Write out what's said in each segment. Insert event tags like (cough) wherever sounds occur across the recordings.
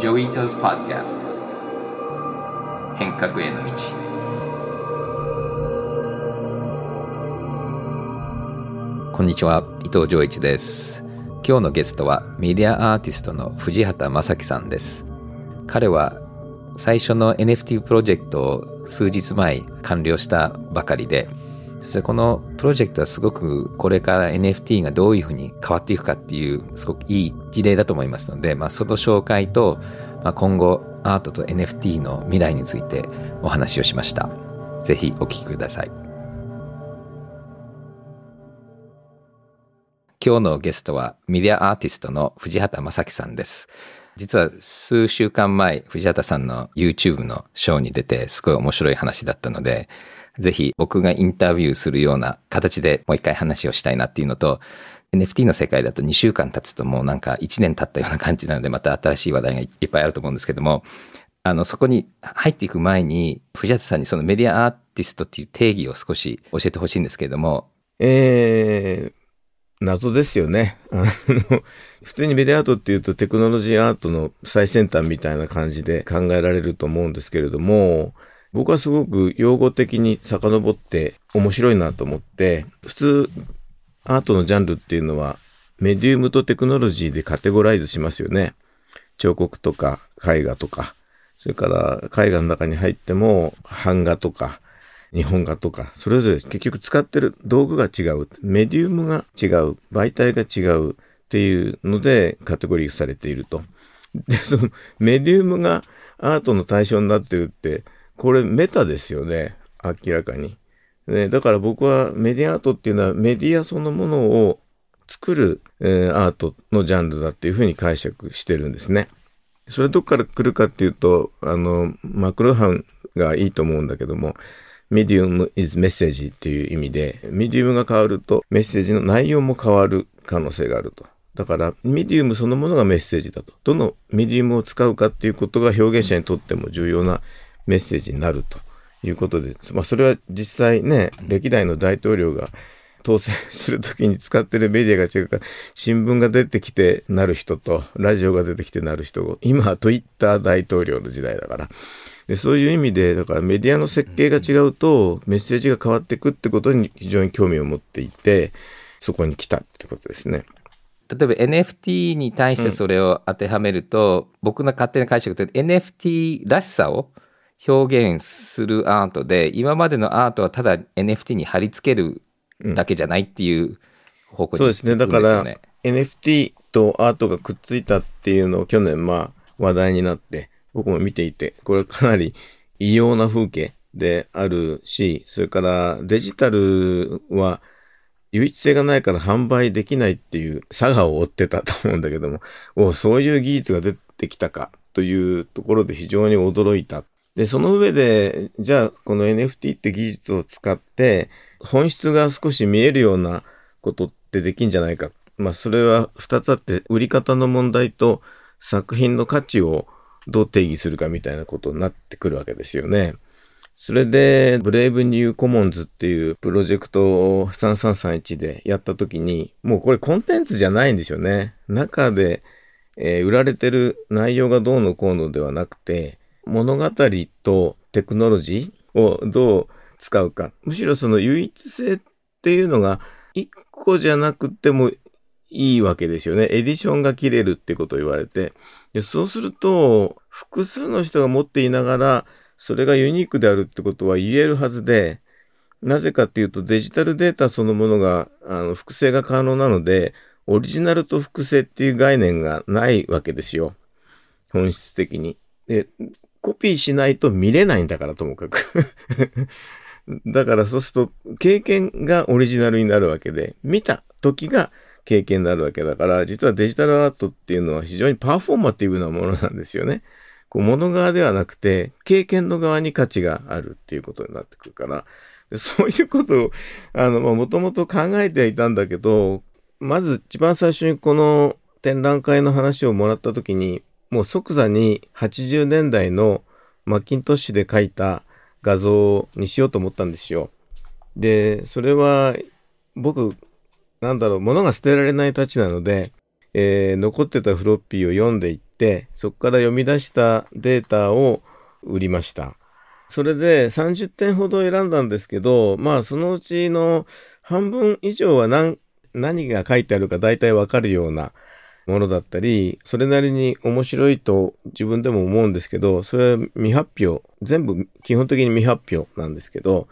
Joi Ito's Podcast 変革への道。こんにちは伊藤穰一です。今日のゲストはメディアアーティストの藤幡正樹さんです。彼は最初の NFT プロジェクトを数日前完了したばかりでそしてこのプロジェクトはすごくこれから NFT がどういうふうに変わっていくかっていうすごくいい事例だと思いますので、まあ、その紹介と、まあ、今後アートと NFT の未来についてお話をしました。ぜひお聞きください。今日のゲストはメディアアーティストの藤畑正樹さんです。実は数週間前、藤畑さんの YouTube のショーに出てすごい面白い話だったので、ぜひ僕がインタビューするような形でもう一回話をしたいなっていうのと、NFT の世界だと2週間経つともうなんか1年経ったような感じなので、また新しい話題がいっぱいあると思うんですけども、あの、そこに入っていく前に、藤畑さんにそのメディアアーティストっていう定義を少し教えてほしいんですけれども。えー、謎ですよね。(laughs) あの、普通にメディアアートっていうとテクノロジーアートの最先端みたいな感じで考えられると思うんですけれども、僕はすごく用語的に遡って面白いなと思って、普通アートのジャンルっていうのはメディウムとテクノロジーでカテゴライズしますよね。彫刻とか絵画とか、それから絵画の中に入っても版画とか日本画とか、それぞれ結局使ってる道具が違う、メディウムが違う、媒体が違うっていうのでカテゴリーされていると。で、そのメディウムがアートの対象になってるってこれメタですよね。明らかに。ね、だから僕はメディアアートっていうのはメディアそのものを作る、えー、アートのジャンルだっていうふうに解釈してるんですね。それどっから来るかっていうと、あの、マクロハンがいいと思うんだけども、メディウム is message っていう意味で、メディウムが変わるとメッセージの内容も変わる可能性があると。だから、メディウムそのものがメッセージだと。どのメディウムを使うかっていうことが表現者にとっても重要なメッセージになるということで、まあ、それは実際ね、歴代の大統領が当選するときに使ってるメディアが違うから、新聞が出てきてなる人と、ラジオが出てきてなる人今は Twitter 大統領の時代だから。でそういう意味で、だからメディアの設計が違うと、メッセージが変わっていくってことに非常に興味を持っていて、そこに来たってことですね。例えば NFT に対してそれを当てはめると、うん、僕の勝手な解釈で NFT らしさを表現するアートで今までのアートはただ NFT に貼り付けるだけじゃないっていう方向に、ねうん、そうですね。だから NFT とアートがくっついたっていうのを去年まあ話題になって僕も見ていてこれかなり異様な風景であるしそれからデジタルは唯一性がないから販売できないっていう差がを追ってたと思うんだけどもおそういう技術が出てきたかというところで非常に驚いたで、その上で、じゃあ、この NFT って技術を使って、本質が少し見えるようなことってできんじゃないか。まあ、それは二つあって、売り方の問題と作品の価値をどう定義するかみたいなことになってくるわけですよね。それで、ブレイブニューコモンズっていうプロジェクトを3331でやった時に、もうこれコンテンツじゃないんですよね。中で、えー、売られてる内容がどうのこうのではなくて、物語とテクノロジーをどう使うか。むしろその唯一性っていうのが一個じゃなくてもいいわけですよね。エディションが切れるってことを言われて。でそうすると、複数の人が持っていながら、それがユニークであるってことは言えるはずで、なぜかっていうとデジタルデータそのものがあの複製が可能なので、オリジナルと複製っていう概念がないわけですよ。本質的に。で、コピーしないと見れないんだから、ともかく (laughs) だからそうすると、経験がオリジナルになるわけで、見た時が経験になるわけだから、実はデジタルアートっていうのは非常にパフォーマティブなものなんですよね。こう物側ではなくて、経験の側に価値があるっていうことになってくるから、そういうことを、あの、もともと考えてはいたんだけど、まず一番最初にこの展覧会の話をもらった時に、もう即座に80年代のマッキントッシュで描いた画像にしようと思ったんですよ。で、それは僕、なんだろう、物が捨てられないたちなので、えー、残ってたフロッピーを読んでいって、そこから読み出したデータを売りました。それで30点ほど選んだんですけど、まあそのうちの半分以上は何何が書いてあるか大体わかるようなものだったり、それなりに面白いと自分でも思うんですけど、それは未発表、全部基本的に未発表なんですけど、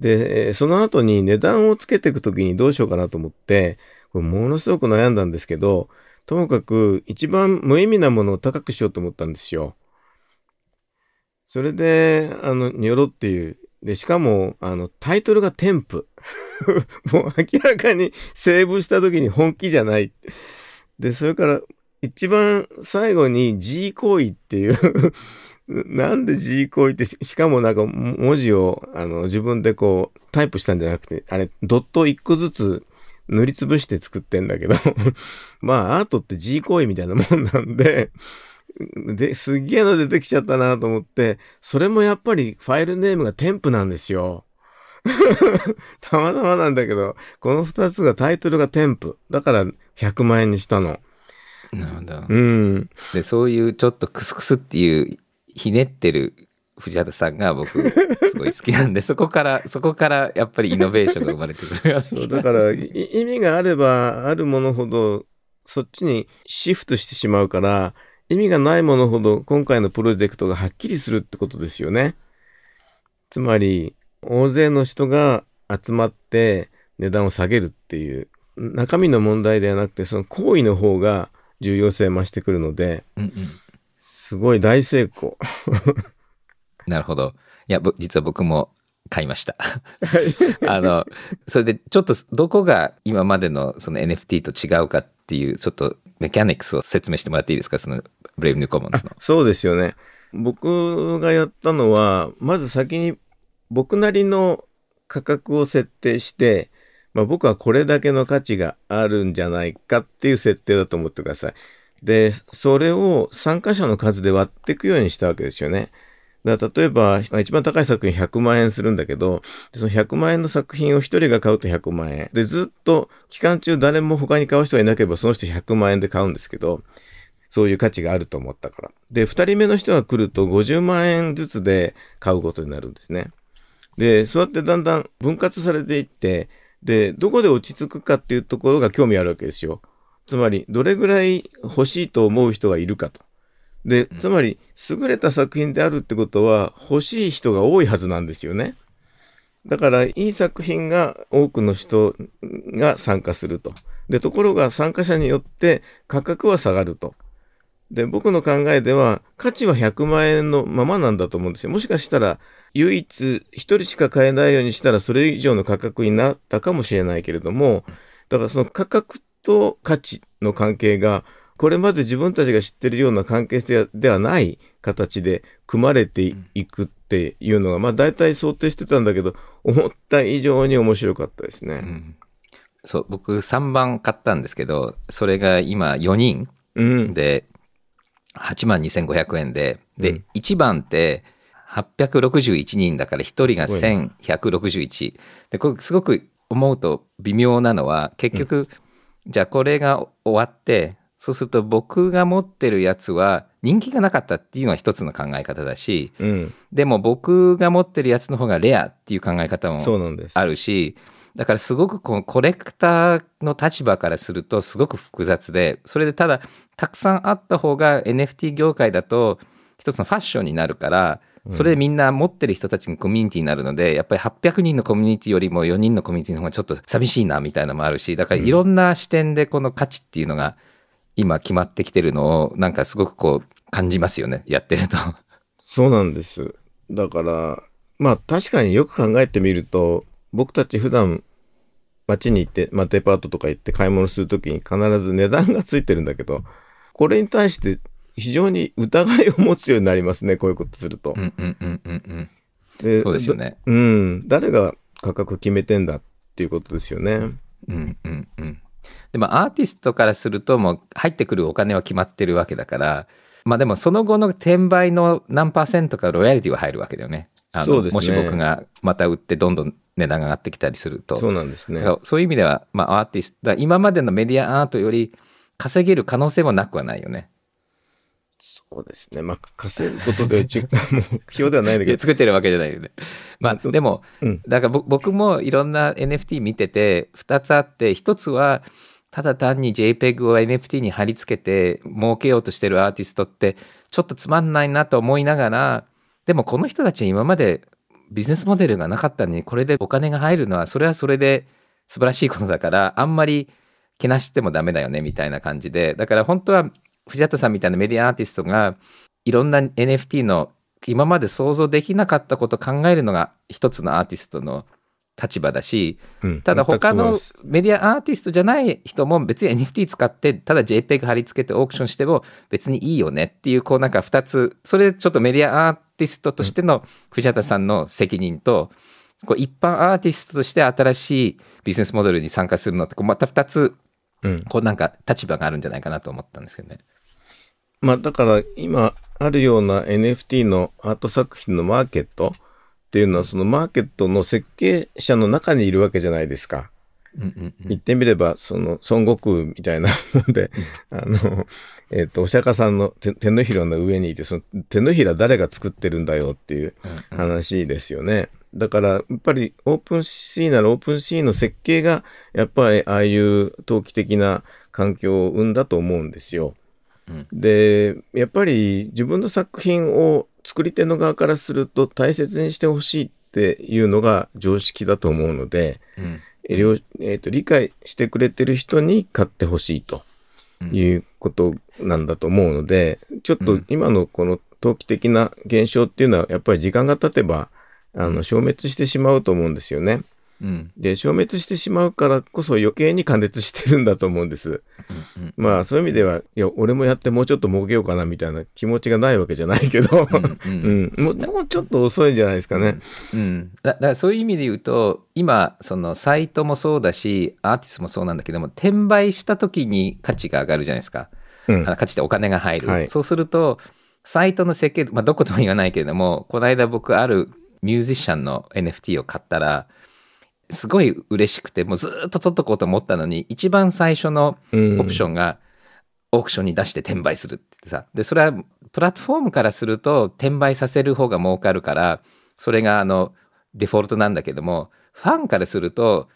で、その後に値段をつけていくときにどうしようかなと思って、これものすごく悩んだんですけど、ともかく一番無意味なものを高くしようと思ったんですよ。それで、あの、ニョロっていう。で、しかも、あの、タイトルが添付。(laughs) もう明らかにセーブした時に本気じゃない。で、それから一番最後に G 行為っていう (laughs) なんで G 行為ってしかもなんか文字をあの自分でこうタイプしたんじゃなくて、あれドット1個ずつ塗りつぶして作ってんだけど (laughs) まあアートって G 行為みたいなもんなんでで、すっげえの出てきちゃったなと思って、それもやっぱりファイルネームが添付なんですよ。(laughs) たまたまなんだけど、この二つがタイトルが添付。だから100万円にしたの。なるほど。うん。で、そういうちょっとクスクスっていうひねってる藤畑さんが僕 (laughs) すごい好きなんでそこからそこからやっぱりイノベーションが生まれてくる (laughs) そうだから意味があればあるものほどそっちにシフトしてしまうから意味がないものほど今回のプロジェクトがはっきりするってことですよね。つまり大勢の人が集まって値段を下げるっていう中身の問題ではなくてその行為の方が重要性増してくるので、うんうん、すごい大成功。(laughs) なるほど。いや実は僕も買いました。(laughs) あのそれでちょっとどこが今までのその NFT と違うかっていうちょっとメカニクスを説明してもらっていいですか？そのブレイブニューコモンズのそうですよね。僕がやったのはまず先に僕なりの価格を設定して、まあ、僕はこれだけの価値があるんじゃないかっていう設定だと思ってください。で、それを参加者の数で割っていくようにしたわけですよね。だ例えば、一番高い作品100万円するんだけど、その100万円の作品を1人が買うと100万円。で、ずっと期間中誰も他に買う人がいなければその人100万円で買うんですけど、そういう価値があると思ったから。で、2人目の人が来ると50万円ずつで買うことになるんですね。で、そうやってだんだん分割されていって、で、どこで落ち着くかっていうところが興味あるわけですよ。つまり、どれぐらい欲しいと思う人がいるかと。で、つまり、優れた作品であるってことは、欲しい人が多いはずなんですよね。だから、いい作品が多くの人が参加すると。で、ところが参加者によって価格は下がると。で、僕の考えでは、価値は100万円のままなんだと思うんですよ。もしかしたら、唯一一人しか買えないようにしたらそれ以上の価格になったかもしれないけれども、だからその価格と価値の関係が、これまで自分たちが知ってるような関係性ではない形で組まれていくっていうのが、まあ大体想定してたんだけど、思った以上に面白かったですね。うん、そう、僕3番買ったんですけど、それが今4人で、8万2500円で、で、うん、1番って、861人だから1人が1161でこれすごく思うと微妙なのは結局、うん、じゃあこれが終わってそうすると僕が持ってるやつは人気がなかったっていうのは一つの考え方だし、うん、でも僕が持ってるやつの方がレアっていう考え方もあるしだからすごくこのコレクターの立場からするとすごく複雑でそれでただたくさんあった方が NFT 業界だと一つのファッションになるからそれでみんな持ってる人たちのコミュニティになるので、やっぱり800人のコミュニティよりも4人のコミュニティの方がちょっと寂しいなみたいなのもあるし、だからいろんな視点でこの価値っていうのが今決まってきてるのを、なんかすごくこう感じますよね、やってると。そうなんです。だから、まあ確かによく考えてみると、僕たち普段街に行って、まあデパートとか行って買い物するときに必ず値段がついてるんだけど、これに対して非常に疑いを持つようになりますね、こういうことすると。うんうんうんうんうん。でそうですよね。うん。誰が価格決めてんだっていうことですよね。うんうんうん。でもアーティストからするともう入ってくるお金は決まってるわけだから、まあでもその後の転売の何パーセントかロイヤリティは入るわけだよね。そうですね。もし僕がまた売ってどんどん値段が上がってきたりすると。そうなんですね。そういう意味では、まあアーティスト、今までのメディアアートより稼げる可能性もなくはないよね。そうですね。まあ、稼ぐことで目標 (laughs) ではないんだけど。作ってるわけじゃないよね。まあ、でも、うん、だから僕もいろんな NFT 見てて、2つあって、1つは、ただ単に JPEG を NFT に貼り付けて儲けようとしてるアーティストってちょっとつまんないなと思いながらでもこの人たちは今までビジネスモデルがなかったのにこれでお金が入るのはそれはそれで素晴らしいことだからあんまりけなしてもダメだよねみたいな感じでだから本当は藤畑さんみたいなメディアアーティストがいろんな NFT の今まで想像できなかったことを考えるのが一つのアーティストの立場だし、うん、ただ他のメディアアーティストじゃない人も別に NFT 使ってただ JPEG 貼り付けてオークションしても別にいいよねっていうこうなんか2つそれちょっとメディアアーティストとしての藤畑さんの責任と、こう一般アーティストとして新しいビジネスモデルに参加するのってこうまた2つこうなんか立場があるんじゃないかなと思ったんですけどね。まあだから今あるような NFT のアート作品のマーケットっていうのはそのマーケットの設計者の中にいるわけじゃないですか。言ってみれば、その孫悟空みたいなもんで、あの、えっ、ー、と、お釈迦さんの手のひらの上にいて、その手のひら誰が作ってるんだよっていう話ですよね。だから、やっぱり OpenSea なら OpenSea の設計が、やっぱりああいう投機的な環境を生んだと思うんですよ。で、やっぱり自分の作品を作り手の側からすると大切にしてほしいっていうのが常識だと思うので、うん、えーと、理解してくれてる人に買ってほしいということなんだと思うので、うん、ちょっと今のこの投機的な現象っていうのはやっぱり時間が経てばあの消滅してしまうと思うんですよね。うん、で消滅してしまうからこそ余計に加熱してるんだと思うんです。うんうん、まあそういう意味ではいや俺もやってもうちょっと儲けようかなみたいな気持ちがないわけじゃないけど、うんもうもうちょっと遅いんじゃないですかね。うん、だだからそういう意味で言うと今そのサイトもそうだしアーティストもそうなんだけども転売した時に価値が上がるじゃないですか。うん、価値でお金が入る、はい、そうするとサイトの設計、まあ、どことも言わないけれどもこの間僕あるミュージシャンの NFT を買ったらすごい嬉しくてもうずっと取っとこうと思ったのに一番最初のオプションがオークションに出して転売するってさ。でそれはプラットフォームからすると転売させる方が儲かるからそれがあのデフォルトなんだけどもファンからすると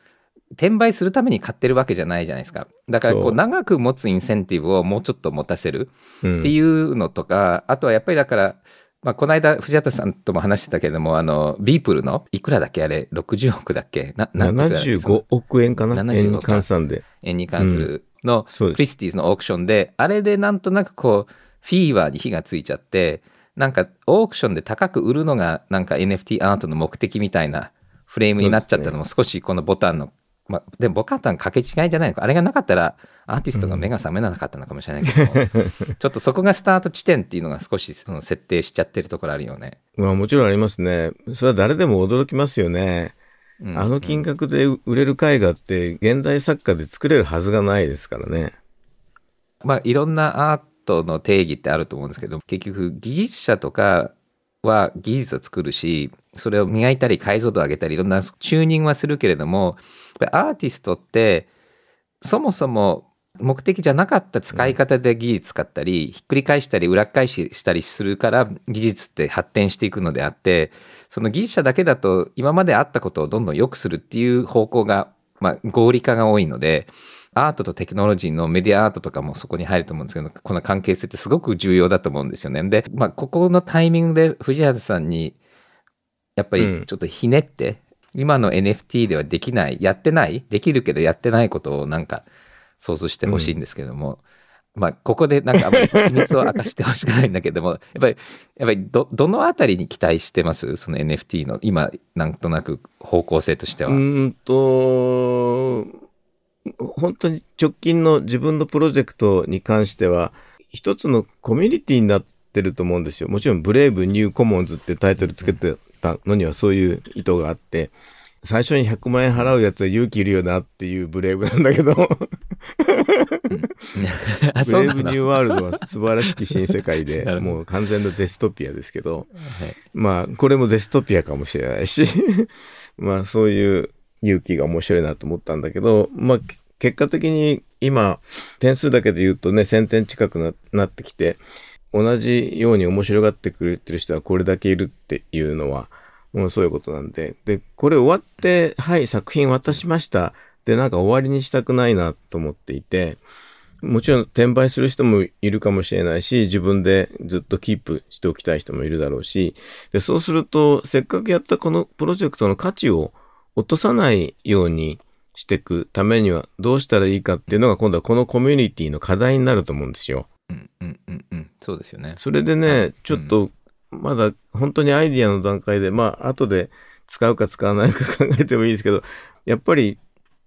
転売するために買ってるわけじゃないじゃないですか。だからこう長く持つインセンティブをもうちょっと持たせるっていうのとか、あとはやっぱりだからまあ、この間、藤畑さんとも話してたけれども、あの、ビープルの、いくらだっけあれ、60億だっけ？な、な75億円かな？円に換算で。円に関するの、クリスティーズのオークションで、あれでなんとなくこう、フィーバーに火がついちゃって、なんかオークションで高く売るのがなんか NFT アートの目的みたいなフレームになっちゃったのも少しこのボタンのまあ、でもボカタン掛け違いじゃないのか。あれがなかったら、アーティストが目が覚めなかったのかもしれないけど、うん、ちょっとそこがスタート地点っていうのが少しその設定しちゃってるところあるよね。まあもちろんありますね。それは誰でも驚きますよね。うん、あの金額で売れる絵画って現代作家で作れるはずがないですからね。まあいろんなアートの定義ってあると思うんですけど、結局技術者とかは技術を作るし、それを磨いたり解像度を上げたりいろんなチューニングはするけれども、アーティストってそもそも目的じゃなかった使い方で技術使ったり、ひっくり返したり裏返ししたりするから技術って発展していくのであってその技術者だけだと今まであったことをどんどん良くするっていう方向が、まあ、合理化が多いのでアートとテクノロジーのメディアアートとかもそこに入ると思うんですけどこの関係性ってすごく重要だと思うんですよね。で、まあ、ここのタイミングで藤原さんにやっぱりちょっとひねって、今の NFT ではできない、やってない、できるけどやってないことをなんか想像してほしいんですけども、うん、まあ、ここでなんかあまり秘密を明かしてほしくないんだけども、(laughs) やっぱり、やっぱりど、どのあたりに期待してます？その NFT の、今、なんとなく方向性としては。うんと、本当に直近の自分のプロジェクトに関しては、一つのコミュニティになってると思うんですよ。もちろん、ブレイブニューコモンズってタイトルつけてたのにはそういう意図があって、最初に100万円払うやつは勇気いるよなっていうブレイブなんだけど。ブレイブニューワールドは素晴らしき新世界で、(laughs) もう完全なデストピアですけど、はい、まあ、これもデストピアかもしれないし。(laughs) まあ、そういう勇気が面白いなと思ったんだけど、まあ、結果的に今、点数だけで言うとね、1000点近くなってきて、同じように面白がってくれてる人はこれだけいるっていうのは、もうそういうことなんで。で、これ終わって、はい、作品渡しました。で、なんか終わりにしたくないなと思っていて、もちろん転売する人もいるかもしれないし、自分でずっとキープしておきたい人もいるだろうし、でそうすると、せっかくやったこのプロジェクトの価値を落とさないようにしていくためにはどうしたらいいかっていうのが今度はこのコミュニティの課題になると思うんですよ。うんうんうんうん。そうですよね。それでね、ちょっとまだ本当にアイディアの段階で、まあ後で使うか使わないか考えてもいいですけど、やっぱり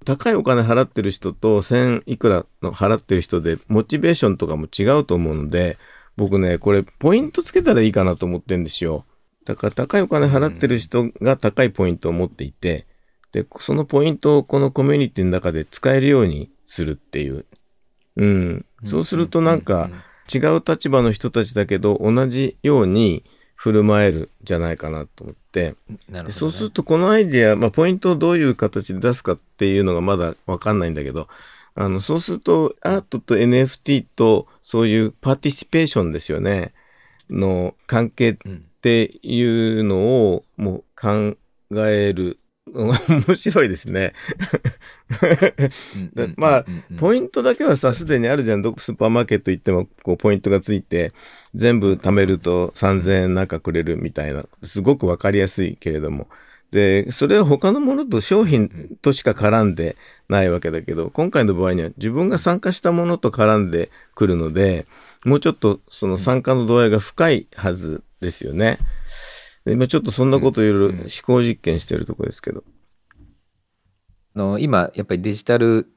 高いお金払ってる人と1000いくらの払ってる人でモチベーションとかも違うと思うので、僕ね、これポイントつけたらいいかなと思ってんですよ。だから高いお金払ってる人が高いポイントを持っていて、で、そのポイントをこのコミュニティの中で使えるようにするっていう。うん。そうするとなんか違う立場の人たちだけど同じように振る舞えるじゃないかなと思って、ね、そうするとこのアイディア、まあ、ポイントをどういう形で出すかっていうのがまだわかんないんだけど、あの、そうするとアートと NFT とそういう participation ですよね、の関係っていうのをもう考える面白いですねまあ、ポイントだけはさ、すでにあるじゃん。どこスーパーマーケット行っても、こう、ポイントがついて、全部貯めると3000円なんかくれるみたいな、すごくわかりやすいけれども。で、それは他のものと商品としか絡んでないわけだけど、今回の場合には自分が参加したものと絡んでくるので、もうちょっとその参加の度合いが深いはずですよね。今ちょっとそんなこといろいろ思考実験してるとこですけど。の今やっぱりデジタル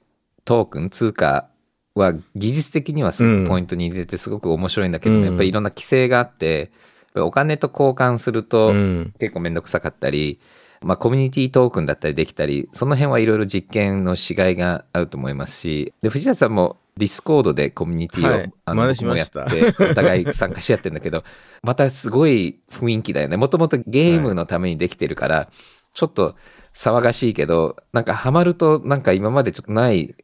トークン通貨は技術的にはすごくポイントに入れてすごく面白いんだけど、うん、やっぱりいろんな規制があってお金と交換すると結構面倒くさかったり、まあ、コミュニティトークンだったりできたりその辺はいろいろ実験のしがいがあると思いますしで藤幡さんも Discord でコミュニティを、はい、あの僕もやってお互い参加し合ってるんだけど (laughs) またすごい雰囲気だよねもともとゲームのためにできてるから、はい、ちょっと騒がしいけど、なんかハマるとなんか今までちょっとない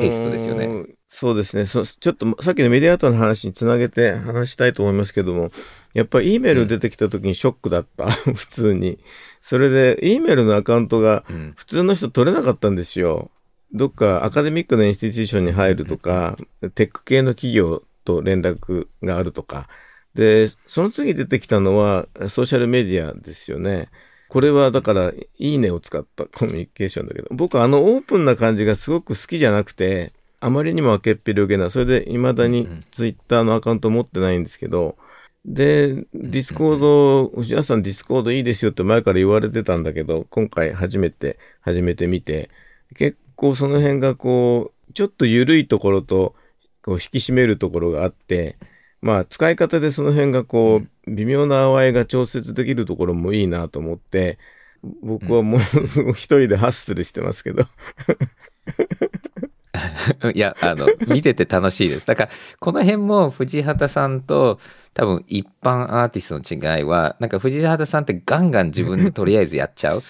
テイストですよね。あのー、そうですねそ。ちょっとさっきのメディアアートの話につなげて話したいと思いますけども、やっぱり E メール出てきた時にショックだった。うん、普通に。それで E メールのアカウントが普通の人取れなかったんですよ。どっかアカデミックなインスティテューションに入るとか、テック系の企業と連絡があるとか。で、その次出てきたのはソーシャルメディアですよね。これはだから、いいねを使った (laughs) コミュニケーションだけど、僕あのオープンな感じがすごく好きじゃなくて、あまりにも開けっぴろげな、それで未だにツイッターのアカウント持ってないんですけど、で、 Discord、藤幡さん Discord いいですよって前から言われてたんだけど、今回初めて、初めて見て、結構その辺がこう、ちょっと緩いところと、こう引き締めるところがあって、まあ使い方でその辺がこう、微妙なあわいが調節できるところもいいなと思って、僕はもうすごい一人でハッスルしてますけど。(laughs) いや、あの、見てて楽しいです。だから、この辺も藤幡さんと多分一般アーティストの違いは、なんか藤幡さんってガンガン自分でとりあえずやっちゃう。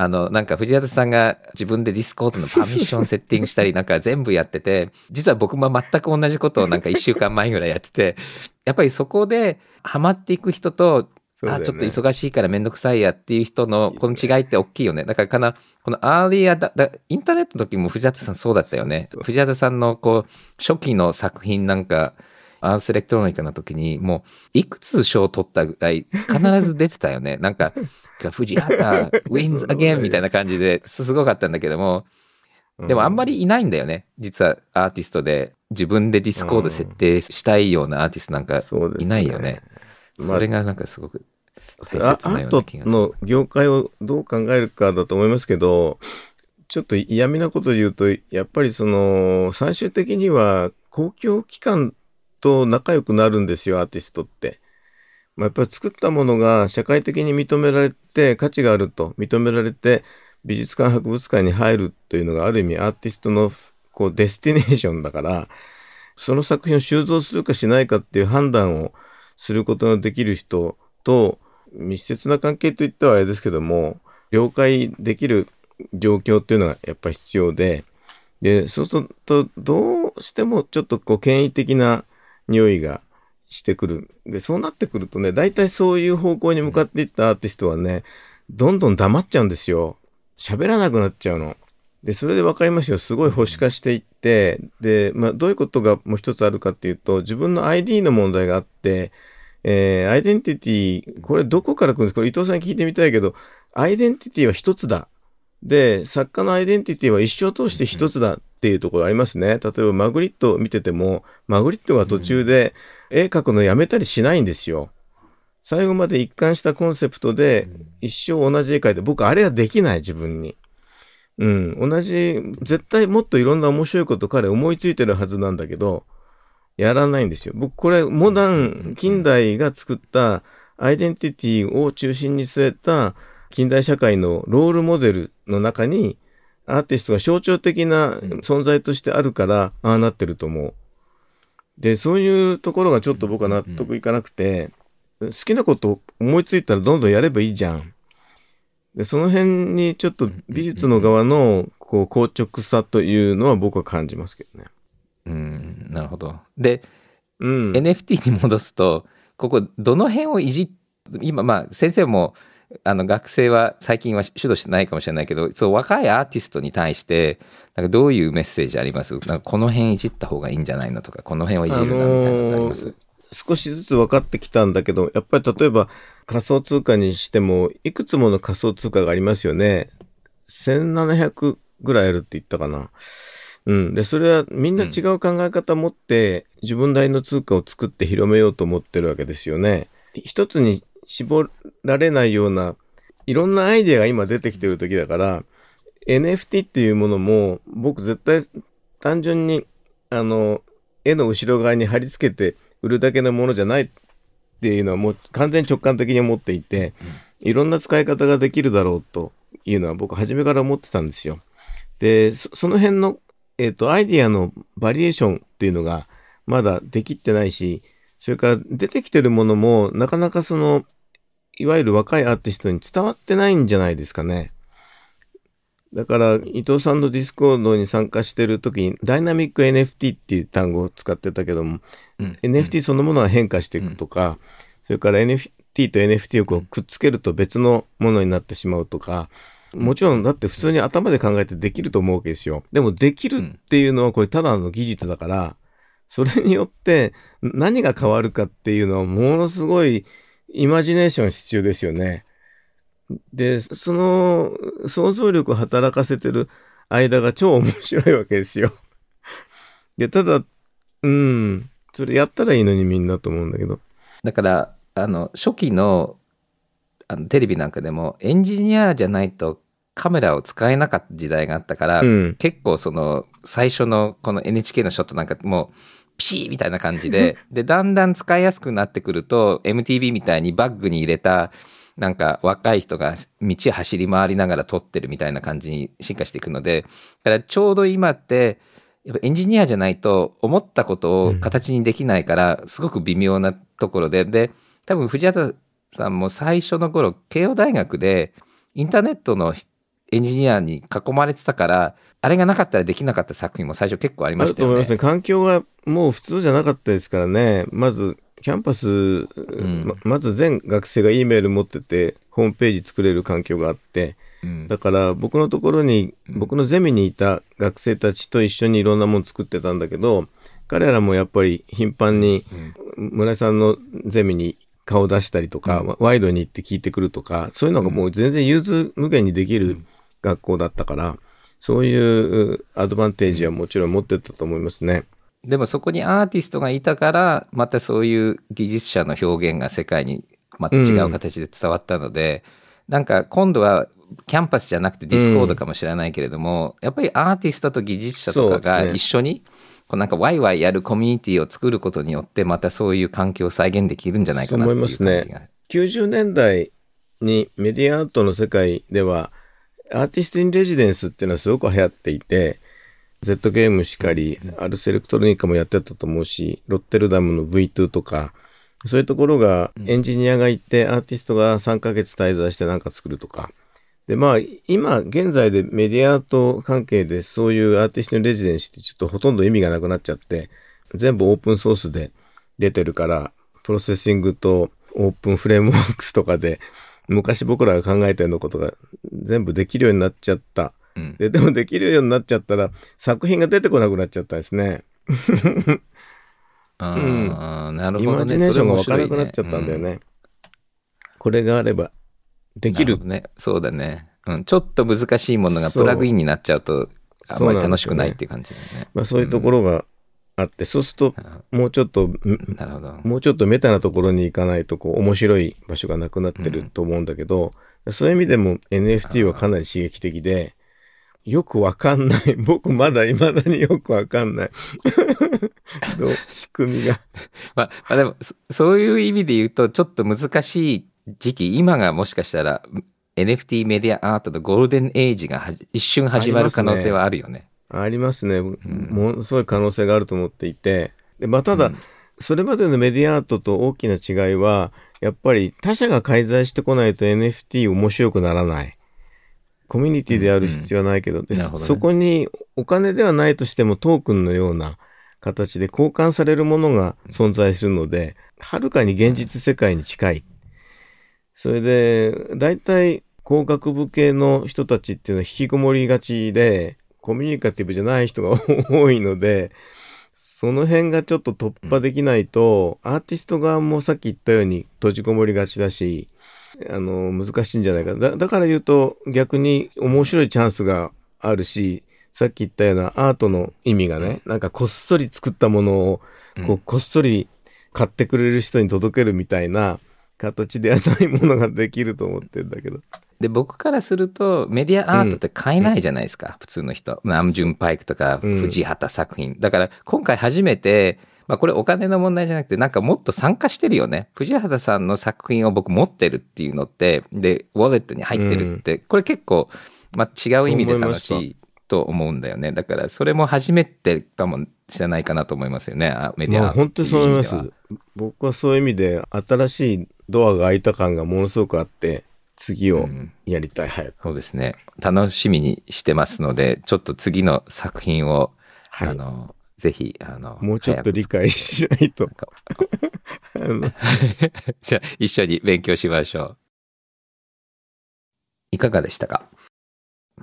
あの、なんか藤幡さんが自分で Discord の permission setting したりなんか全部やってて、実は僕も全く同じことをなんか1週間前ぐらいやってて、やっぱりそこでハマっていく人と、ね、あ、ちょっと忙しいからめんどくさいやっていう人のこの違いって大きいよね。だからかな、この early アだ、だインターネットの時も藤幡さんそうだったよね。藤幡さんのこう、初期の作品なんか、 Ars Electronica の時にもういくつ賞を取ったぐらい必ず出てたよね。なんか藤畑 wins again みたいな感じですごかったんだけども、でもあんまりいないんだよね。実はアーティストで自分で Discord 設定したいようなアーティストなんかいないよね。そねそれがなんかすごく大切なような気がする。アートの業界をどう考えるかだと思いますけど、ちょっと嫌味なこと言うと、やっぱりその、最終的には公共機関と仲良くなるんですよ、アーティストって。まあ、やっぱり作ったものが社会的に認められて価値があると認められて美術館博物館に入るというのがある意味アーティストのこうデスティネーションだからその作品を収蔵するかしないかっていう判断をすることのできる人と密接な関係といってはあれですけども了解できる状況っていうのがやっぱ必要ででそうするとどうしてもちょっとこう権威的な匂いがしてくる。で、そうなってくるとね、大体そういう方向に向かっていったアーティストはね、どんどん黙っちゃうんですよ。喋らなくなっちゃうの。で、それで分かりましたよ。すごい保守化していって、で、まあ、どういうことがもう一つあるかっていうと、自分の ID の問題があって、えー、アイデンティティ、これどこから来るんですか？これ伊藤さんに聞いてみたいけど、アイデンティティは一つだ。で、作家のアイデンティティは一生通して一つだっていうところありますね。例えばマグリットを見てても、マグリットが途中で絵描くのやめたりしないんですよ。最後まで一貫したコンセプトで一生同じ絵描いて、僕あれはできない自分に。うん、同じ、絶対もっといろんな面白いこと彼思いついてるはずなんだけど、やらないんですよ。僕これ、モダン、近代が作ったアイデンティティを中心に据えた近代社会のロールモデルの中に、アーティストが象徴的な存在としてあるから、ああなってると思う。で、そういうところがちょっと僕は納得いかなくて、好きなこと思いついたらどんどんやればいいじゃん。で、その辺にちょっと美術の側のこう硬直さというのは僕は感じますけどね。うん、なるほど。で、うん、NFT に戻すと、ここどの辺をいじ今まあ先生もあの学生は最近は主導してないかもしれないけどそう若いアーティストに対してなんかどういうメッセージあります？なんかこの辺いじった方がいいんじゃないのとかこの辺はいじるなみたいなのってあります、あのー、少しずつ分かってきたんだけどやっぱり例えば仮想通貨にしても、いくつもの仮想通貨がありますよね。1700ぐらいあるって言ったかな。うん。で、それはみんな違う考え方を持って、自分なりの通貨を作って広めようと思ってるわけですよね。一つに絞られないような、いろんなアイデアが今出てきてる時だから、NFT っていうものも、僕絶対単純に、あの、絵の後ろ側に貼り付けて売るだけのものじゃないっていうのはもう完全直感的に思っていて、いろんな使い方ができるだろうというのは僕初めから思ってたんですよ。で、その辺の、えっ、ー、と、アイディアのバリエーションっていうのがまだできてないし、それから出てきてるものもなかなかその、いわゆる若いアーティストに伝わってないんじゃないですかね。だから、伊藤さんの Discord に参加してる時に、 dynamic NFT っていう単語を使ってたけども、うん、NFT そのものが変化していくとか、うん、それから NFT と NFT をこうくっつけると別のものになってしまうとか、もちろんだって普通に頭で考えてできると思うわけですよ。でもできるっていうのはこれただの技術だから、それによって何が変わるかっていうのはものすごいイマジネーション必要ですよね。で、その想像力を働かせてる間が超面白いわけですよ。で、ただ、うん、それやったらいいのにみんなと思うんだけど。だから、あの、初期のあのテレビなんかでもエンジニアじゃないとカメラを使えなかった時代があったから、うん、結構その最初のこの NHK のショットなんかもうピシーみたいな感じで (laughs) でだんだん使いやすくなってくると MTV みたいにバッグに入れたなんか若い人が道走り回りながら撮ってるみたいな感じに進化していくので、だからちょうど今って、やっぱエンジニアじゃないと思ったことを形にできないから、すごく微妙なところで、で、多分藤畑さんも最初の頃、慶応大学でインターネットのエンジニアに囲まれてたから、あれがなかったらできなかった作品も最初結構ありましたよね。あると思いますね。環境がもう普通じゃなかったですからね。まずキャンパス、うん、ままず全学生が E メール持っててホームページ作れる環境があって、うん、だから僕のところに、僕のゼミにいた学生たちと一緒にいろんなもの作ってたんだけど彼らもやっぱり頻繁に村井さんのゼミに顔出したりとか、うん、ワイドに行って聞いてくるとかそういうのがもう全然融通無限にできる学校だったから、そういうアドバンテージはもちろん持ってたと思いますね。でもそこにアーティストがいたからまたそういう技術者の表現が世界にまた違う形で伝わったので、うん、なんか今度はキャンパスじゃなくて Discord かもしれないけれども、うん、やっぱりアーティストと技術者とかが一緒に、こうなんかワイワイやるコミュニティを作ることによってまたそういう環境を再現できるんじゃないかなっていう感じが。思いますね。90年代にメディアアートの世界ではアーティスト・イン・レジデンスっていうのはすごく流行っていて Z ゲームしかり、 Ars Electronica もやってたと思うし、ロッテルダムの V2 とか、そういうところがエンジニアがいて、アーティストが3ヶ月滞在して何か作るとか。で、まあ、今、現在でメディアアート関係でそういうアーティストの residency ってちょっとほとんど意味がなくなっちゃって、全部オープンソースで出てるから、 Processing と openFrameworks とかで、昔僕らが考えたようなことが全部できるようになっちゃった。うん、ででもできるようになっちゃったら作品が出てこなくなっちゃったんですね。(laughs) ああ、うん、なるほど、ね、イマジネーションが分からなくなっちゃったんだよね。うん、これがあればできる。ね。そうだね。うん。ちょっと難しいものがプラグインになっちゃうと、あんまり楽しくないっていう感じだね。まあそういうところがあって、そうすると、もうちょっと、なるほど。もうちょっとメタなところに行かないと、こう、面白い場所がなくなってると思うんだけど、うん、そういう意味でも NFT はかなり刺激的で、よくわかんない。(laughs) 僕まだ未だによくわかんない。(laughs) 仕組みが (laughs) まあ、まあでもそういう意味で言うとちょっと難しい時期今がもしかしたら NFT メディアアートのゴールデンエイジが一瞬始まる可能性はあるよね。ありますね。ものすごい可能性があると思っていて。でまあ、ただ、うん、それまでのメディアアートと大きな違いは、やっぱり他者が介在してこないと NFT 面白くならない。コミュニティである必要はないけど、うんうんね、そこにお金ではないとしてもトークンのような形で交換されるものが存在するので、はるかに現実世界に近い。それで、大体工学部系の人たちっていうのは引きこもりがちで、コミュニカティブじゃない人が多いので、その辺がちょっと突破できないと、アーティスト側もさっき言ったように閉じこもりがちだし、あの、難しいんじゃないかだ。だから言うと逆に面白いチャンスがあるし、さっき言ったようなアートの意味がね、なんかこっそり作ったものを、こう、こっそり買ってくれる人に届けるみたいな形ではないものができると思ってんだけど。で、僕からすると、メディアアートって買えないじゃないですか、うん、普通の人。ナムジュンパイクとか、藤畑作品。だから、今回初めて、まあこれお金の問題じゃなくて、なんかもっと参加してるよね。藤畑さんの作品を僕持ってるっていうのって、で、ウォレットに入ってるって、これ結構、まあ違う意味で楽しいと思うんだよね。だからそれも初めてかもしれないかなと思いますよね、メディア。まあ、本当にそう思います。僕はそういう意味で新しいドアが開いた感がものすごくあって、次をやりたい、うん、早く。そうですね。楽しみにしてますので、ちょっと次の作品を、はい、あの、ぜひ、あの、もうちょっと理解しないと。(laughs) じゃあ、一緒に勉強しましょう。いかがでしたか？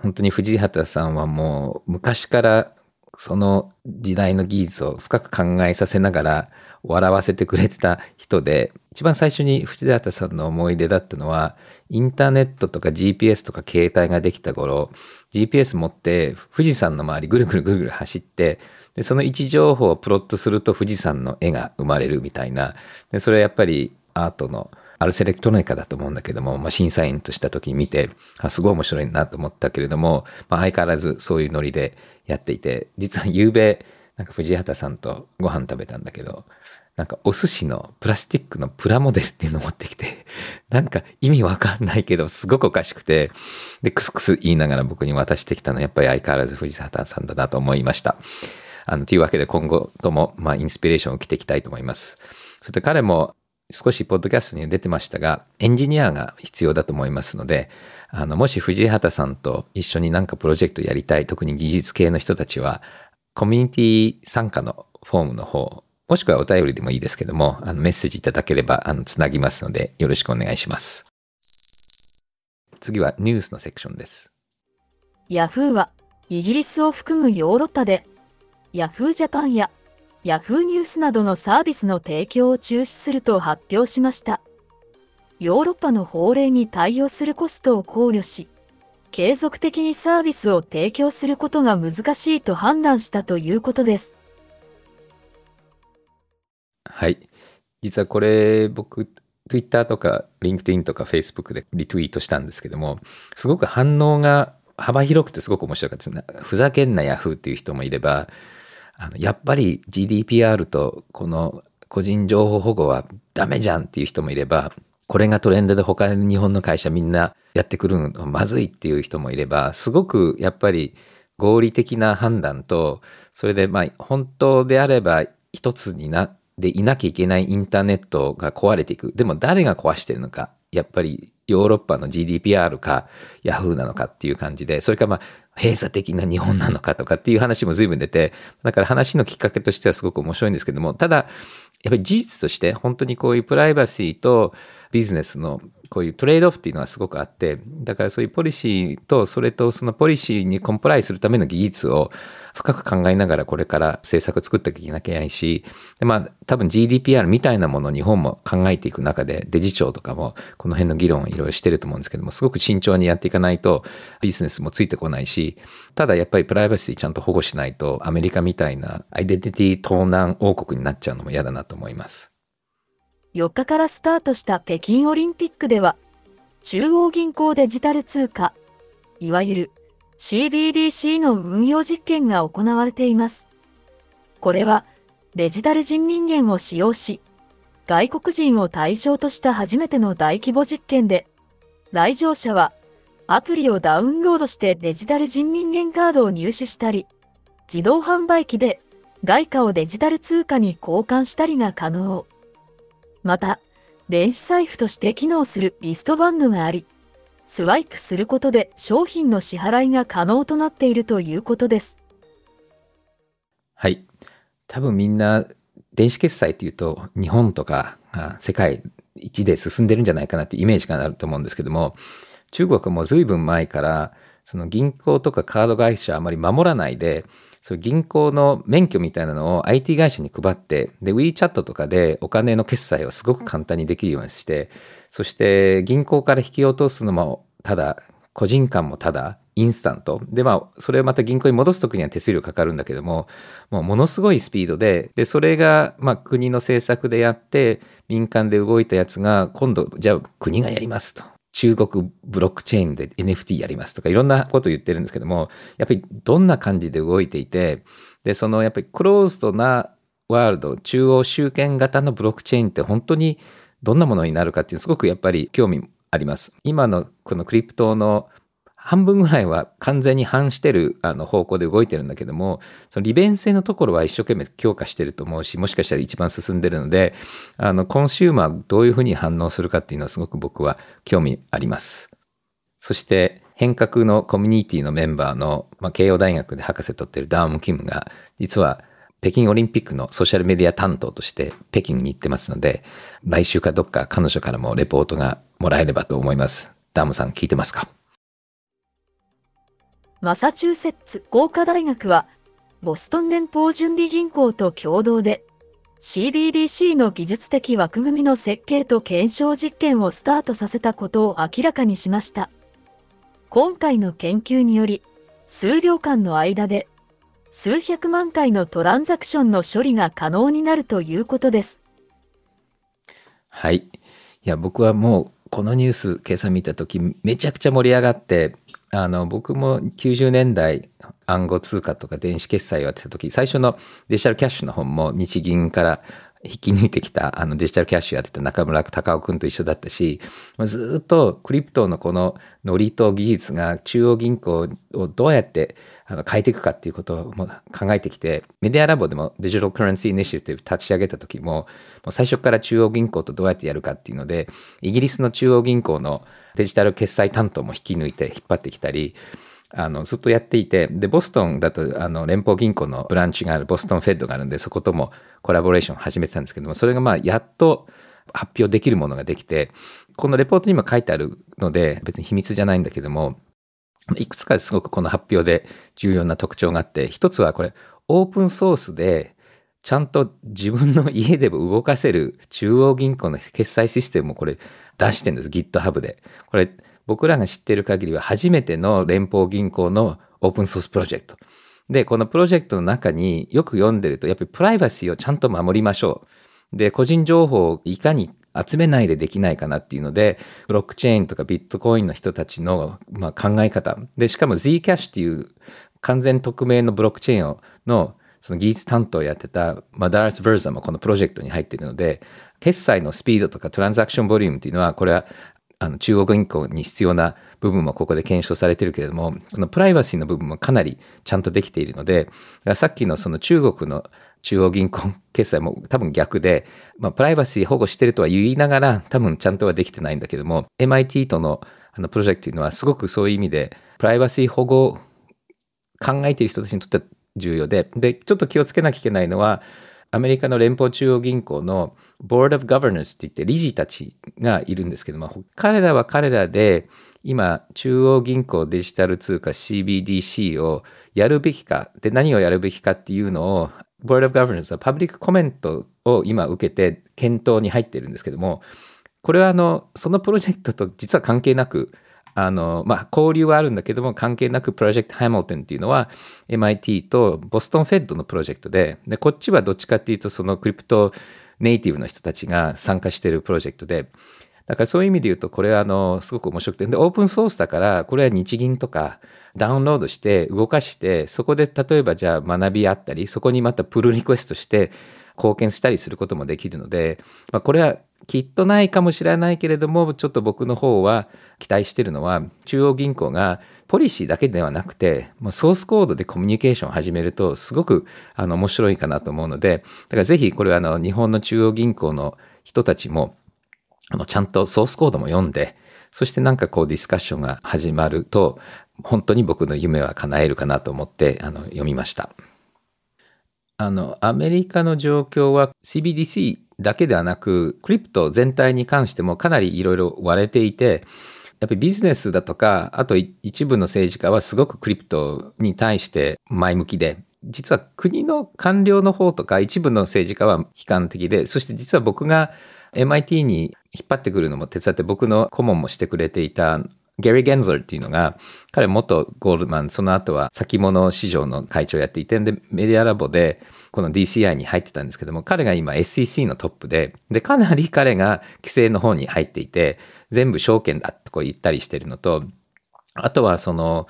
本当に藤畑さんはもう昔からその時代の技術を深く考えさせながら笑わせてくれてた人で一番最初に藤畑さんの思い出だったのはインターネットとか GPS とか携帯ができた頃 GPS 持って富士山の周りぐるぐるぐるぐる走ってでその位置情報をプロットすると富士山の絵が生まれるみたいなでそれはやっぱりアートのアルセレクトロニカだと思うんだけども、まあ、審査員とした時に見て、あすごい面白いなと思ったけれども、まあ、相変わらずそういうノリでやっていて、実は夕べ、なんか藤畑さんとご飯食べたんだけど、なんかお寿司のプラスチックのプラモデルっていうのを持ってきて、(laughs) なんか意味わかんないけど、すごくおかしくて、で、クスクス言いながら僕に渡してきたのは、やっぱり相変わらず藤畑さんだなと思いました。あの、というわけで今後とも、まあ、インスピレーションを着ていきたいと思います。そして彼も、少しポッドキャストに出てましたが、エンジニアが必要だと思いますので、あの、もし藤畑さんと一緒になんかプロジェクトやりたい、特に技術系の人たちは、コミュニティ参加のフォームの方、もしくはお便りでもいいですけども、あのメッセージいただければ、あの、つなぎますので、よろしくお願いします。次はニュースのセクションです。ヤフーは、イギリスを含むヨーロッパで、ヤフージャパンやヤフーニュースなどのサービスの提供を中止すると発表しました。ヨーロッパの法令に対応するコストを考慮し、継続的にサービスを提供することが難しいと判断したということです。はい。実はこれ僕 Twitter とか LinkedIn とか Facebook でリツイートしたんですけども、すごく反応が幅広くてすごく面白かったですね。ふざけんな Yahoo っていう人もいれば、あのやっぱり GDPR とこの個人情報保護はダメじゃんっていう人もいれば、これがトレンドで他に日本の会社みんなやってくるのまずいっていう人もいれば、すごくやっぱり合理的な判断と、それでまあ本当であれば一つになでいなきゃいけないインターネットが壊れていく。でも誰が壊してるのか。やっぱりヨーロッパの GDPR か Yahoo なのかっていう感じで、それかまあ閉鎖的な日本なのかとかっていう話も随分出て、だから話のきっかけとしてはすごく面白いんですけども、ただやっぱり事実として本当にこういうプライバシーとビジネスのこういうトレードオフっていうのはすごくあって、だからそういうポリシーと、それとそのポリシーにコンプライするための技術を深く考えながらこれから政策作っていかなきゃいけないし、でまあ多分 GDPR みたいなものを日本も考えていく中で、デジ庁とかもこの辺の議論をいろいろしてると思うんですけども、すごく慎重にやっていかないとビジネスもついてこないし、ただやっぱりプライバシーちゃんと保護しないとアメリカみたいなアイデンティティ盗難王国になっちゃうのも嫌だなと思います。4日からスタートした北京オリンピックでは、中央銀行デジタル通貨、いわゆる CBDC の運用実験が行われています。これはデジタル人民元を使用し、外国人を対象とした初めての大規模実験で、来場者はアプリをダウンロードしてデジタル人民元カードを入手したり、自動販売機で外貨をデジタル通貨に交換したりが可能。また、電子財布として機能するリストバンドがあり、スワイプすることで商品の支払いが可能となっているということです。はい。多分みんな電子決済っていうと日本とか世界一で進んでるんじゃないかなっていうイメージがあると思うんですけども、中国も随分前からその銀行とかカード会社あまり守らないで、そう銀行の免許みたいなのを IT 会社に配って、で、WeChat とかでお金の決済をすごく簡単にできるようにして、そして銀行から引き落とすのもただ、個人間もただ、インスタント。で、まあ、それをまた銀行に戻すときには手数料かかるんだけども、もうものすごいスピードで、で、それが、まあ、国の政策でやって、民間で動いたやつが、今度、じゃあ国がやりますと。中国ブロックチェーンで NFT やりますとかいろんなこと言ってるんですけども、やっぱりどんな感じで動いていて、で、そのやっぱりクローズドなワールド、中央集権型のブロックチェーンって本当にどんなものになるかっていうすごくやっぱり興味あります。今のこのクリプトの半分ぐらいは完全に反してるあの方向で動いてるんだけども、その利便性のところは一生懸命強化してると思うし、もしかしたら一番進んでるので、あの、コンシューマーどういうふうに反応するかっていうのはすごく僕は興味あります。そして、変革のコミュニティのメンバーの、まあ、慶応大学で博士取ってるダーム・キムが、実は北京オリンピックのソーシャルメディア担当として北京に行ってますので、来週かどっか彼女からもレポートがもらえればと思います。ダームさん聞いてますか？マサチューセッツ工科大学は、ボストン連邦準備銀行と共同で、CBDC の技術的枠組みの設計と検証実験をスタートさせたことを明らかにしました。今回の研究により、数秒間の間で、数百万回のトランザクションの処理が可能になるということです。はい。いや、僕はもう、このニュース、今朝見たとき、めちゃくちゃ盛り上がって、あの僕も90年代暗号通貨とか電子決済をやってた時最初のデジタルキャッシュの本も日銀から引き抜いてきたあのデジタルキャッシュやってた中村隆夫君と一緒だったしずっとクリプトのこのノリと技術が中央銀行をどうやってあの変えていくかっていうことを考えてきてメディアラボでもデジタルカレンシーイニシアティブ立ち上げた時ももう最初から中央銀行とどうやってやるかっていうのでイギリスの中央銀行のデジタル決済担当も引き抜いて引っ張ってきたり、あの、ずっとやっていて、で、ボストンだと、あの、連邦銀行のブランチがある、ボストンフェッドがあるんで、そこともコラボレーションを始めてたんですけども、それがまあ、やっと発表できるものができて、このレポートにも書いてあるので、別に秘密じゃないんだけども、いくつかすごくこの発表で重要な特徴があって、一つはこれ、オープンソースで、ちゃんと自分の家でも動かせる中央銀行の決済システムもこれ出してるんです。GitHub で。これ、僕らが知ってる限りは初めての連邦銀行のオープンソースプロジェクト。で、このプロジェクトの中によく読んでると、やっぱりプライバシーをちゃんと守りましょう。で、個人情報をいかに集めないでできないかなっていうので、ブロックチェーンとかビットコインの人たちの、まあ、考え方。で、しかも Zcash っていう完全匿名のブロックチェーンのその技術担当をやってたマダース・ヴェルザもこのプロジェクトに入っているので、決済のスピードとかトランザクションボリュームっていうのは、これはあの中央銀行に必要な部分もここで検証されてるけれども、このプライバシーの部分もかなりちゃんとできているので、さっきのその中国の中央銀行決済も多分逆で、まあ、プライバシー保護してるとは言いながら、多分ちゃんとはできてないんだけども、MIT とのあのプロジェクトというのはすごくそういう意味で、プライバシー保護を考えている人たちにとっては重要で、で、ちょっと気をつけなきゃいけないのは、アメリカの連邦中央銀行の Board of Governors って言って理事たちがいるんですけども、彼らは彼らで今、中央銀行デジタル通貨 CBDC をやるべきか、で何をやるべきかっていうのを Board of Governors はパブリックコメントを今受けて検討に入ってるんですけども、これはあの、そのプロジェクトと実は関係なく、あの、まあ、交流はあるんだけども、関係なくプロジェクトハミルトンっていうのは MIT とボストンフェッドのプロジェクトで、で、こっちはどっちかっていうと、そのクリプトネイティブの人たちが参加しているプロジェクトで、だからそういう意味で言うと、これはあの、すごく面白くて、で、オープンソースだから、これは日銀とかダウンロードして動かして、そこで例えばじゃあ学びあったり、そこにまたプルリクエストして貢献したりすることもできるので、まあ、これはきっとないかもしれないけれども、ちょっと僕の方は期待してるのは、中央銀行がポリシーだけではなくて、もうソースコードでコミュニケーションを始めると、すごくあの面白いかなと思うので、だからぜひこれはあの日本の中央銀行の人たちも、あのちゃんとソースコードも読んで、そしてなんかこうディスカッションが始まると、本当に僕の夢は叶えるかなと思ってあの読みました。あの、アメリカの状況は CBDC だけではなく、クリプト全体に関してもかなりいろいろ割れていて、やっぱりビジネスだとか、あと一部の政治家はすごくクリプトに対して前向きで、実は国の官僚の方とか一部の政治家は悲観的で、そして実は僕が MIT に引っ張ってくるのも手伝って僕の顧問もしてくれていたゲリー・ゲンザーっていうのが、彼元ゴールマン、その後は先物市場の会長をやっていて、で、メディアラボで、この DCI に入ってたんですけども、彼が今 SEC のトップで、で、かなり彼が規制の方に入っていて、全部証券だってこう言ったりしてるのと、あとはその、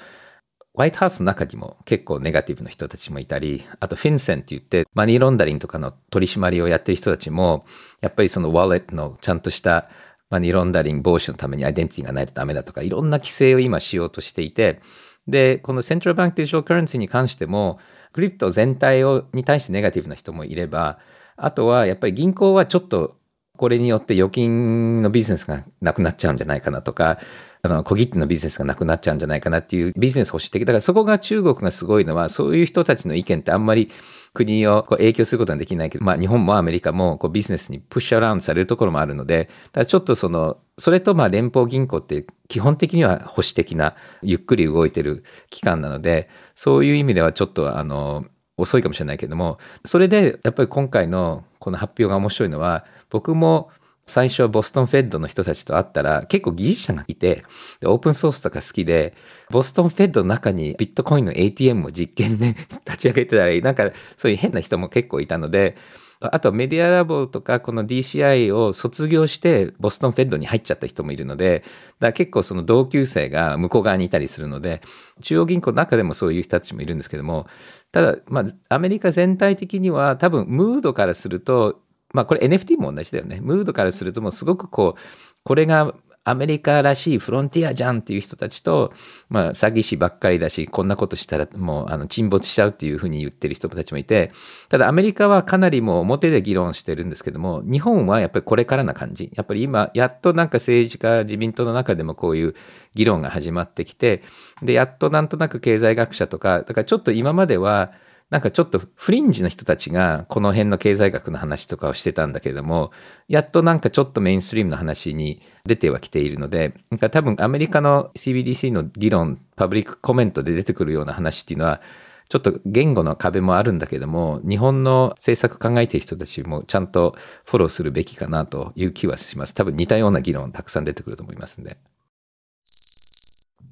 ホワイトハウスの中にも結構ネガティブな人たちもいたり、あとフィンセンって言ってマニーロンダリンとかの取り締まりをやってる人たちも、やっぱりそのワレットのちゃんとしたマニーロンダリング防止のためにアイデンティティがないとダメだとか、いろんな規制を今しようとしていて、で、このセントラルバンクデジタルカレンシーに関しても、クリプト全体をに対してネガティブな人もいれば、あとはやっぱり銀行はちょっとこれによって預金のビジネスがなくなっちゃうんじゃないかなとか、あの、小切手のビジネスがなくなっちゃうんじゃないかなっていうビジネス保守的。だからそこが中国がすごいのは、そういう人たちの意見ってあんまり国をこう影響することはできないけど、まあ日本もアメリカもこうビジネスにプッシュアラウンドされるところもあるので、だちょっとその、それとまあ連邦銀行って基本的には保守的な、ゆっくり動いてる機関なので、そういう意味ではちょっとあの、遅いかもしれないけども、それでやっぱり今回のこの発表が面白いのは、僕も最初はボストンフェッドの人たちと会ったら結構技術者がいてオープンソースとか好きでボストンフェッドの中にビットコインの ATM も実験で (laughs) 立ち上げてたりなんかそういう変な人も結構いたのであとメディアラボとかこの DCI を卒業してボストンフェッドに入っちゃった人もいるのでだ結構その同級生が向こう側にいたりするので中央銀行の中でもそういう人たちもいるんですけどもただまあアメリカ全体的には多分ムードからするとまあこれ NFT も同じだよね。ムードからするともうすごくこう、これがアメリカらしいフロンティアじゃんっていう人たちと、まあ詐欺師ばっかりだし、こんなことしたらもうあの沈没しちゃうっていうふうに言ってる人たちもいて、ただアメリカはかなりもう表で議論してるんですけども、日本はやっぱりこれからな感じ。やっぱり今、やっとなんか政治家、自民党の中でもこういう議論が始まってきて、で、やっとなんとなく経済学者とか、だからちょっと今までは、なんかちょっとフリンジの人たちがこの辺の経済学の話とかをしてたんだけれども、やっとなんかちょっとメインストリームの話に出てはきているので、なんか多分アメリカの CBDC の議論、パブリックコメントで出てくるような話っていうのは、ちょっと言語の壁もあるんだけども、日本の政策考えている人たちもちゃんとフォローするべきかなという気はします。多分似たような議論たくさん出てくると思いますんで。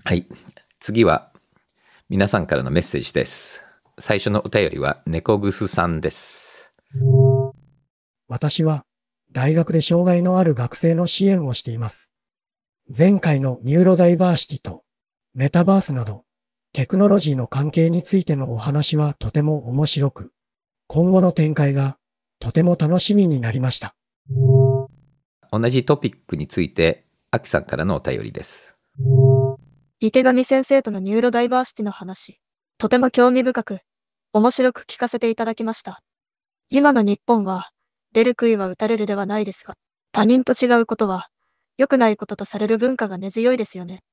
はい。次は皆さんからのメッセージです。最初のお便りは猫ぐすさんです。私は大学で障害のある学生の支援をしています。前回のニューロダイバーシティとメタバースなどテクノロジーの関係についてのお話はとても面白く、今後の展開がとても楽しみになりました。同じトピックについて、アキさんからのお便りです。池上先生とのニューロダイバーシティの話、とても興味深く、面白く聞かせていただきました。今の日本は、出る杭は打たれるではないですが、他人と違うことは、良くないこととされる文化が根強いですよね。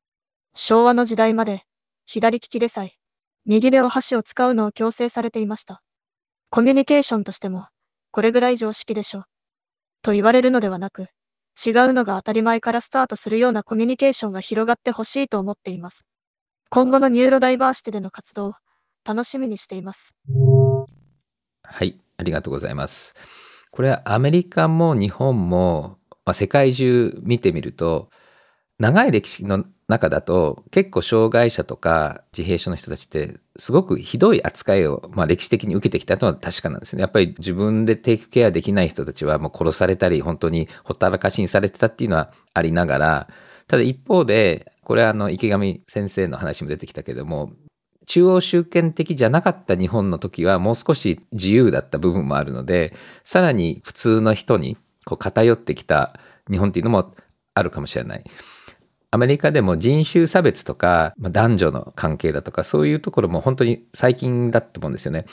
昭和の時代まで、左利きでさえ、右手を箸を使うのを強制されていました。コミュニケーションとしても、これぐらい常識でしょう。と言われるのではなく、違うのが当たり前からスタートするようなコミュニケーションが広がってほしいと思っています。今後のニューロダイバーシティでの活動、楽しみにしています。はい、ありがとうございます。これはアメリカも日本も、まあ、世界中見てみると、長い歴史の中だと結構障害者とか自閉症の人たちってすごくひどい扱いを、まあ、歴史的に受けてきたのは確かなんですね。やっぱり自分で take care できない人たちはもう殺されたり本当にほったらかしにされてたっていうのはありながらただ一方でこれはあの池上先生の話も出てきたけども中央集権的じゃなかった日本の時はもう少し自由だった部分もあるのでさらに普通の人にこう偏ってきた日本っていうのもあるかもしれない。アメリカでも人種差別とか、まあ、男女の関係だとか、そういうところも本当に最近だと思うんですよね。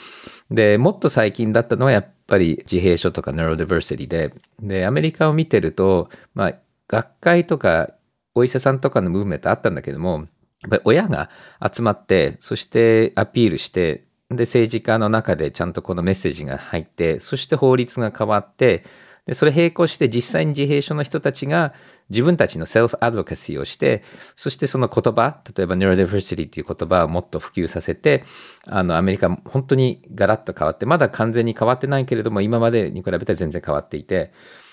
で、もっと最近だったのはやっぱり自閉症とかネロディバーシティで、で、アメリカを見てると、まあ、学会とかお医者さんとかのムーブメントあったんだけども、やっぱり親が集まって、そしてアピールして、で、政治家の中でちゃんとこのメッセージが入って、そして法律が変わって、で、それ並行して実際に自閉症の人たちが自分たちのセルフアドボカシーをして、そしてその言葉、例えば neurodiversity っていう言葉をもっと普及させて、あの、アメリカ本当にガラッと変わって、まだ完全に変わってないけれども、今までに比べて全然変わっていて、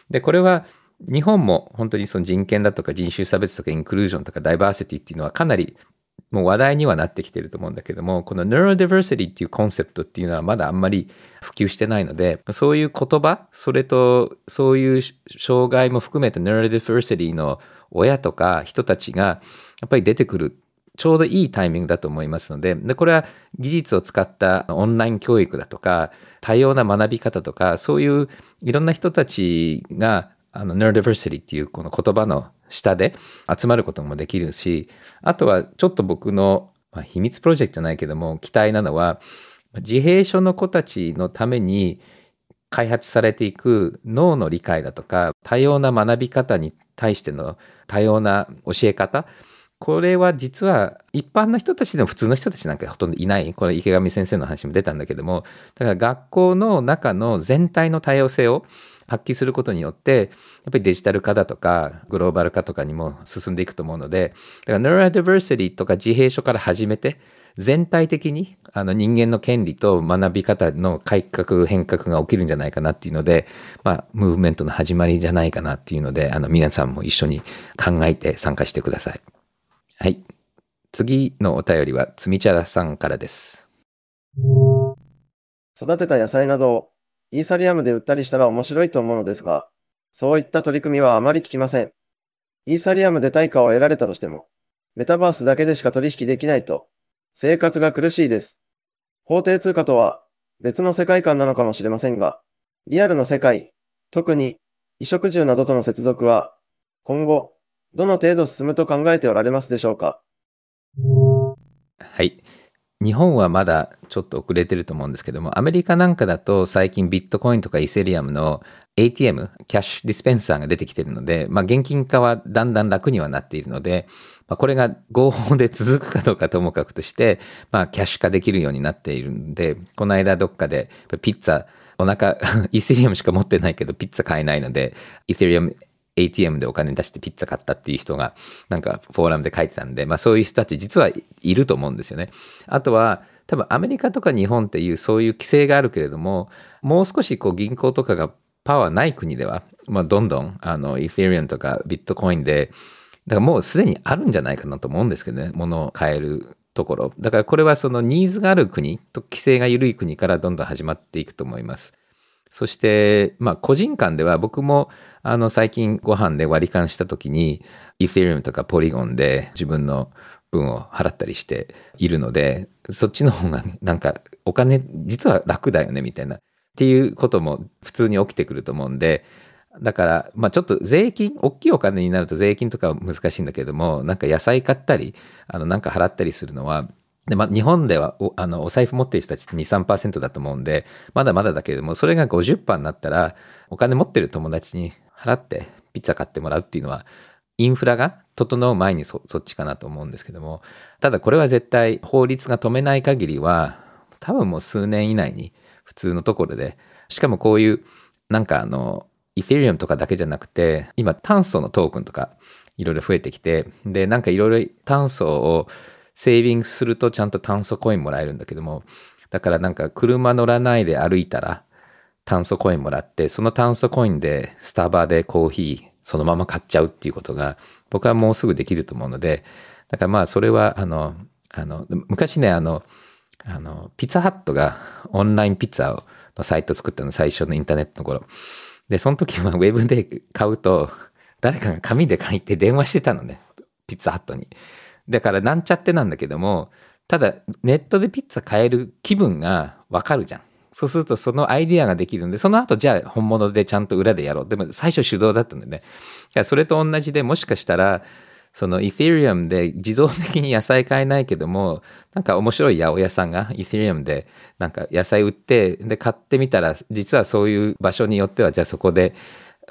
で、これは日本も本当にその人権だとか人種差別とかインクルージョンとかダイバーシティっていうのはかなりもう話題にはなってきてると思うんだけども、この neurodiversity っていうコンセプトっていうのはまだあんまり普及してないので、そういう言葉、それとそういう障害も含めて neurodiversity の親とか人たちがやっぱり出てくるちょうどいいタイミングだと思いますので、で、これは技術を使ったオンライン教育だとか、多様な学び方とか、そういういろんな人たちが、あの、neurodiversity っていうこの言葉の下で集まることもできるし、あとはちょっと僕の、まあ、秘密プロジェクトじゃないけども、期待なのは、自閉症の子たちのために開発されていく脳の理解だとか、多様な学び方に対しての多様な教え方、これは実は一般の人たちでも普通の人たちなんかほとんどいない。これ池上先生の話も出たんだけども、だから学校の中の全体の多様性を発揮することによって、やっぱりデジタル化だとか、グローバル化とかにも進んでいくと思うので、だから Neurodiversity とか自閉症から始めて、全体的にあの人間の権利と学び方の改革、変革が起きるんじゃないかなっていうので、まあ、ムーブメントの始まりじゃないかなっていうので、あの、皆さんも一緒に考えて参加してください。はい。次のお便りは、つみちゃらさんからです。育てた野菜などイーサリアムで売ったりしたら面白いと思うのですが、そういった取り組みはあまり聞きません。イーサリアムで対価を得られたとしても、メタバースだけでしか取引できないと、生活が苦しいです。法定通貨とは別の世界観なのかもしれませんが、リアルの世界、特に衣食住などとの接続は、今後、どの程度進むと考えておられますでしょうか？はい。日本はまだちょっと遅れてると思うんですけども、アメリカなんかだと最近ビットコインとかイセリアムの ATM、キャッシュディスペンサーが出てきてるので、まあ現金化はだんだん楽にはなっているので、まあ、これが合法で続くかどうかともかくとして、まあキャッシュ化できるようになっているんで、この間どっかでピッツァ、お腹、(laughs) イセリアムしか持ってないけどピッツァ買えないので、イセリアム ATM でお金出してピッツァ買ったっていう人がなんかフォーラムで書いてたんで、まあそういう人たち実はいると思うんですよね。あとは多分アメリカとか日本っていうそういう規制があるけれども、もう少しこう銀行とかがパワーない国では、まあどんどんあのイーセリアムとかビットコインで、だからもうすでにあるんじゃないかなと思うんですけどね、物を買えるところ。だからこれはそのニーズがある国と規制が緩い国からどんどん始まっていくと思います。そして、まあ個人間では僕もあの、最近ご飯で割り勘した時に、イーセリウムとかポリゴンで自分の分を払ったりしているので、そっちの方がなんかお金実は楽だよねみたいな。っていうことも普通に起きてくると思うんで、だから、まあちょっと税金、大きいお金になると税金とかは難しいんだけども、なんか野菜買ったり、あの、なんか払ったりするのは、で、まあ、日本ではおあのお財布持ってる人たちって2、3%だと思うんで、まだまだだけれども、それが50%になったら、お金持ってる友達に払ってピッツァ買ってもらうっていうのは、インフラが整う前にそっちかなと思うんですけども、ただこれは絶対法律が止めない限りは、多分もう数年以内に普通のところでしかもこういう、なんかあの、イテリアムとかだけじゃなくて、今炭素のトークンとかいろいろ増えてきて、で、なんかいろいろ炭素をセービングするとちゃんと炭素コインもらえるんだけども、だからなんか車乗らないで歩いたら炭素コインもらって、その炭素コインでスタバでコーヒーそのまま買っちゃうっていうことが僕はもうすぐできると思うので、だからまあそれはあの、あの、昔ね、あの、あの、ピザハットがオンラインピッツァのサイト作ったの最初のインターネットの頃。で、その時はウェブで買うと、誰かが紙で書いて電話してたのね。ピッツァハットに。だからなんちゃってなんだけども、ただネットでピッツァ買える気分がわかるじゃん。そうするとそのアイディアができるんで、その後じゃあ本物でちゃんと裏でやろう。でも最初手動だったんでね。それと同じでもしかしたら、そのイ t リアムで自動的に野菜買えないけども、なんか面白い八百屋さんがイ t リアムでなんか野菜売って、で買ってみたら、実はそういう場所によっては、じゃあそこで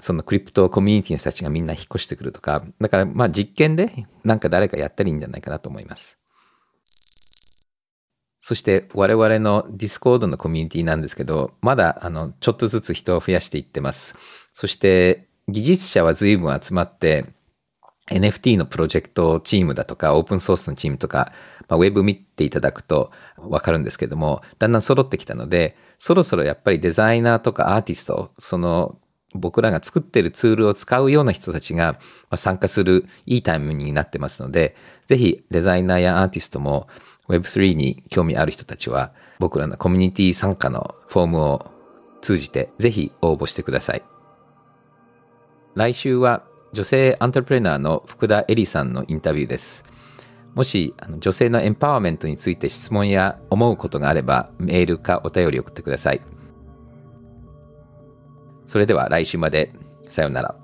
そのクリプトコミュニティの人たちがみんな引っ越してくるとか、だからまあ実験でなんか誰かやったらいいんじゃないかなと思います。そして我々のディスコードのコミュニティなんですけど、まだあのちょっとずつ人を増やしていってます。そして技術者は随分集まって、NFT のプロジェクトチームだとか、オープンソースのチームとか、まあ、ウェブ見ていただくとわかるんですけども、だんだん揃ってきたので、そろそろやっぱりデザイナーとかアーティスト、その僕らが作ってるツールを使うような人たちが参加するいいタイムになってますので、ぜひデザイナーやアーティストも Web3 に興味ある人たちは僕らのコミュニティ参加のフォームを通じてぜひ応募してください。来週は女性アントレプレナーの福田恵里さんのインタビューです。もし女性のエンパワーメントについて質問や思うことがあればメールかお便り送ってください。それでは来週まで。さようなら。